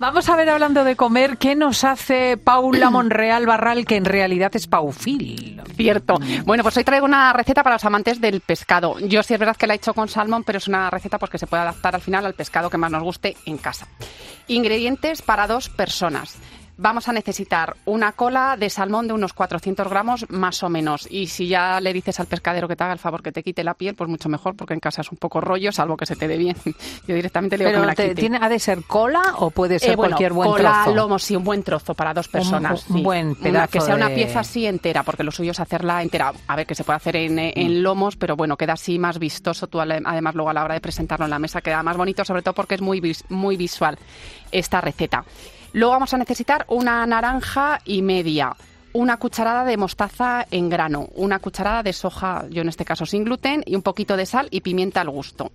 Vamos a ver, hablando de comer, ¿qué nos hace Paula Monreal Barral, que en realidad es paufil? Cierto. Bueno, pues hoy traigo una receta para los amantes del pescado. Yo sí es verdad que la he hecho con salmón, pero es una receta pues, que se puede adaptar al final al pescado que más nos guste en casa. Ingredientes para dos personas vamos a necesitar una cola de salmón de unos 400 gramos más o menos. Y si ya le dices al pescadero que te haga el favor que te quite la piel, pues mucho mejor, porque en casa es un poco rollo, salvo que se te dé bien. Yo directamente le digo que me la quite. ¿tiene, ¿Ha de ser cola o puede ser eh, cualquier buen cola, trozo? lomo, sí, un buen trozo para dos personas. Un, buen pedazo Que sea una pieza así entera, porque lo suyo es hacerla entera. A ver, que se puede hacer en, eh, en lomos, pero bueno, queda así más vistoso. Tú, además, luego a la hora de presentarlo en la mesa queda más bonito, sobre todo porque es muy, muy visual esta receta. Luego vamos a necesitar una naranja y media, una cucharada de mostaza en grano, una cucharada de soja, yo en este caso sin gluten, y un poquito de sal y pimienta al gusto.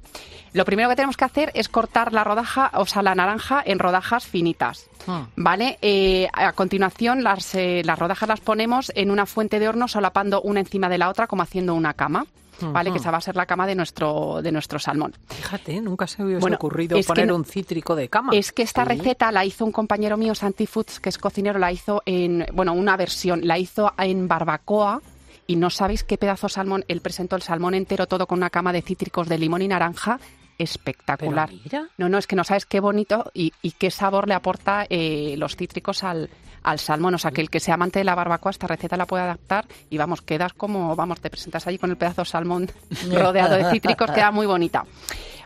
Lo primero que tenemos que hacer es cortar la rodaja, o sea, la naranja en rodajas finitas. Ah. ¿Vale? Eh, a continuación, las, eh, las rodajas las ponemos en una fuente de horno solapando una encima de la otra, como haciendo una cama. ¿Vale? Que esa va a ser la cama de nuestro, de nuestro salmón. Fíjate, nunca se me hubiese Bueno, ocurrido que poner un cítrico de cama. Es que esta receta la hizo un compañero mío, Santi Foods, que es cocinero, la hizo en, bueno, una versión, la hizo en barbacoa y no sabéis qué pedazo de salmón, él presentó el salmón entero todo con una cama de cítricos de limón y naranja, espectacular. No, no, es que no sabes qué bonito y, y qué sabor le aporta eh, los cítricos al, al salmón. O sea, que el que sea amante de la barbacoa, esta receta la puede adaptar y vamos, quedas como, vamos, te presentas allí con el pedazo de salmón rodeado de cítricos, queda muy bonita.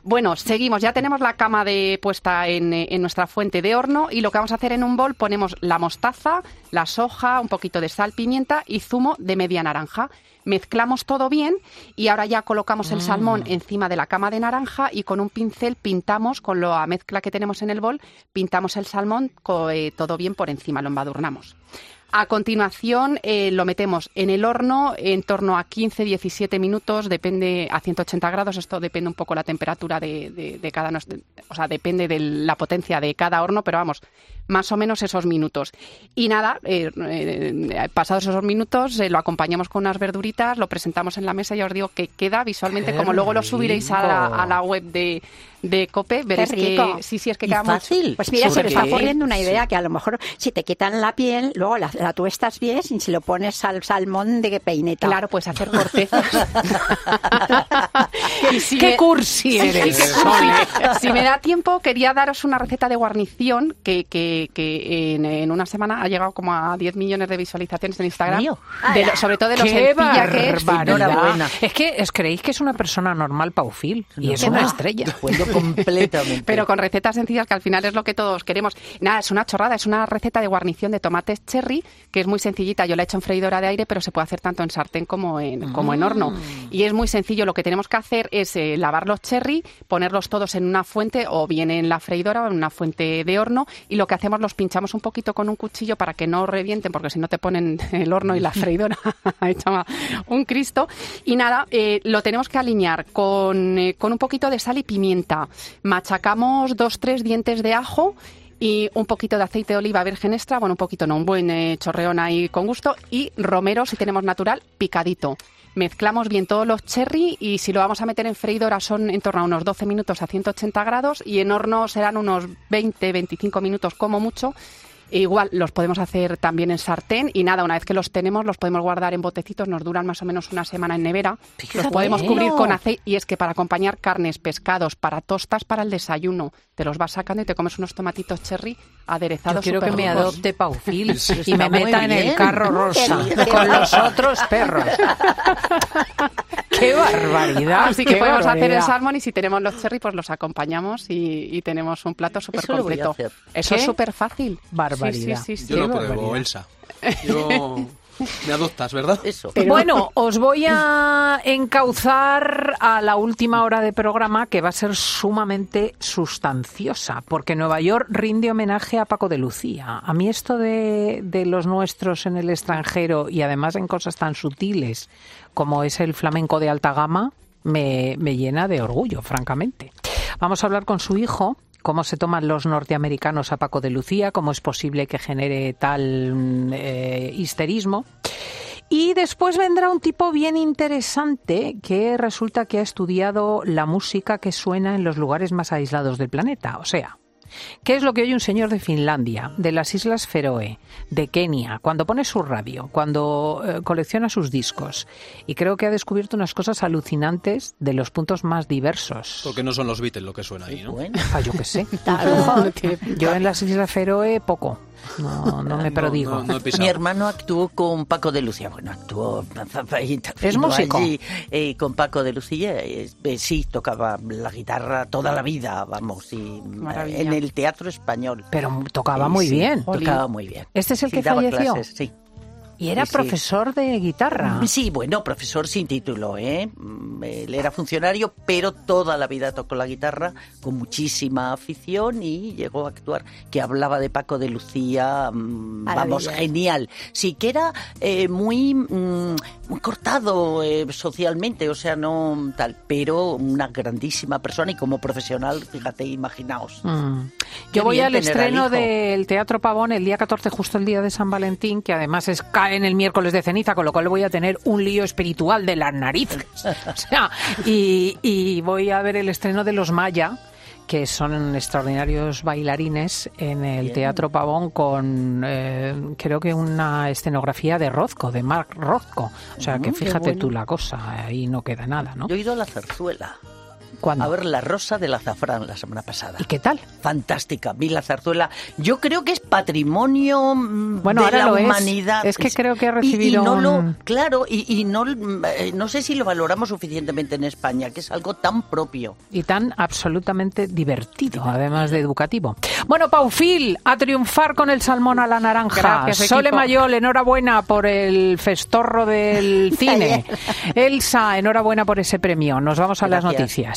Bueno, seguimos. Ya tenemos la cama de puesta en, eh, en nuestra fuente de horno y lo que vamos a hacer en un bol ponemos la mostaza, la soja, un poquito de sal, pimienta y zumo de media naranja. Mezclamos todo bien y ahora ya colocamos el salmón encima de la cama de naranja y con un pincel pintamos con la mezcla que tenemos en el bol, pintamos el salmón eh, todo bien por encima, lo embadurnamos. A continuación eh, lo metemos en el horno en torno a 15-17 minutos, depende a 180 grados, esto depende un poco la temperatura de, de- de cada, o sea, depende de la potencia de cada horno, pero vamos, más o menos esos minutos. Y nada, eh, eh, pasados esos minutos eh, lo acompañamos con unas verduritas, lo presentamos en la mesa y ya os digo que queda visualmente, ¡Qué como luego lo subiréis a la, a la web de, de COPE, veréis que sí, sí, es que queda muy- fácil. Pues mira, se me está ocurriendo una idea que a lo mejor si te quitan la piel, luego la, la tuestas bien y si lo pones al salmón de peineta. Claro, puedes hacer cortezas. Y si ¡Qué me- cursi eres, sí, qué cursi. Sole! Si me da tiempo, quería daros una receta de guarnición que, que, que en, en una semana ha llegado como a 10 millones de visualizaciones en Instagram. Mío. De lo- sobre todo de lo ¡Qué sencilla que es. barbaridad! Enhorabuena. Es que os creéis que es una persona normal paufil y es ¿Qué una va? estrella. Completamente. Pero con recetas sencillas que al final es lo que todos queremos. Nada, es una chorrada, es una receta de guarnición de tomates cherry que es muy sencillita. Yo la he hecho en freidora de aire, pero se puede hacer tanto en sartén como en, como en horno. Y es muy sencillo. Lo que tenemos que hacer es eh, lavar los cherry, ponerlos todos en una fuente o bien en la freidora o en una fuente de horno. Y lo que hacemos, los pinchamos un poquito con un cuchillo para que no revienten, porque si no te ponen el horno y la freidora hecha un Cristo. Y nada, eh, lo tenemos que alinear con, eh, con un poquito de sal y pimienta. Machacamos dos, tres dientes de ajo y un poquito de aceite de oliva virgen extra, bueno, un poquito no, un buen eh, chorreón ahí con gusto y romero, si tenemos natural, picadito. Mezclamos bien todos los cherry y si lo vamos a meter en freidora son en torno a unos 12 minutos a 180 grados y en horno serán unos 20-25 minutos como mucho. Igual los podemos hacer también en sartén y nada, una vez que los tenemos los podemos guardar en botecitos, nos duran más o menos una semana en nevera. los podemos cubrir con aceite y es que para acompañar carnes, pescados, para tostas, para el desayuno, te los vas sacando y te comes unos tomatitos cherry Yo aderezados. quiero que me adopte Paufil y me meta en el carro rosa con los otros perros. ¡Qué barbaridad! Así que qué podemos hacer el salmón y si tenemos los cherry, pues los acompañamos y, y tenemos un plato súper completo. Eso es súper fácil. Barbaridad. Sí, sí, sí, sí. Yo lo pruebo, barbaridad. Elsa. Yo... Me adoptas, ¿verdad? Eso. Bueno, os voy a encauzar a la última hora de programa que va a ser sumamente sustanciosa, porque Nueva York rinde homenaje a Paco de Lucía. A mí esto de, de los nuestros en el extranjero y además en cosas tan sutiles como es el flamenco de alta gama, me, me llena de orgullo, francamente. Vamos a hablar con su hijo, cómo se toman los norteamericanos a Paco de Lucía, cómo es posible que genere tal mm, eh, histerismo. Y después vendrá un tipo bien interesante que resulta que ha estudiado la música que suena en los lugares más aislados del planeta, o sea, ¿Qué es lo que oye un señor de Finlandia, de las Islas Feroe, de Kenia, cuando pone su radio, cuando eh, colecciona sus discos? Y creo que ha descubierto unas cosas alucinantes de los puntos más diversos. Porque no son los Beatles lo que suena ahí, ¿no? Bueno, Ah, yo qué sé. Yo en las Islas Feroe poco. No, no me prodigo. No, no, no he pisado. Mi hermano actuó con Paco de Lucía. Bueno, actuó. ¿Es músico? allí, eh, con Paco de Lucía. eh, eh, sí, tocaba la guitarra toda la vida, vamos. Y, en el teatro español. Pero tocaba muy sí, bien. Tocaba muy bien. ¿Este es el Sí, que falleció? clases, sí. Y era Sí, sí. profesor de guitarra. Sí, bueno, profesor sin título, ¿eh? Mm, Él era funcionario, pero toda la vida tocó la guitarra con muchísima afición y llegó a actuar. Que hablaba de Paco de Lucía, mm, vamos, genial. Sí, que era eh, muy, mm, muy cortado eh, socialmente, o sea, no tal, pero una grandísima persona y como profesional, fíjate, imaginaos. Mm. Yo voy al estreno del Teatro Pavón el día 14, justo el día de San Valentín, que además es cae en el miércoles de ceniza, con lo cual voy a tener un lío espiritual de las narices. O sea, y, y voy a ver el estreno de Los Maya que son extraordinarios bailarines en el Bien. Teatro Pavón con eh, creo que una escenografía de Rozco, de Marc Rozco. O sea que Mm, fíjate bueno. tú la cosa, ahí no queda nada, ¿no? Yo he ido a la zarzuela ¿Cuándo? a ver La Rosa del Azafrán la semana pasada. ¿Y qué tal? fantástica, vi la zarzuela. Yo creo que es patrimonio mm, Bueno, de ahora la lo humanidad. Es que creo que ha Y- y, recibido lo, un- claro, y, y no, eh, no sé si lo valoramos suficientemente en España, que es algo tan propio. y tan absolutamente divertido, además de educativo. Bueno, Paufil, a triunfar con el salmón a la naranja. Gracias, Sole. Mayol, enhorabuena por el festorro del cine. Elsa, enhorabuena por ese premio. Nos vamos a las noticias.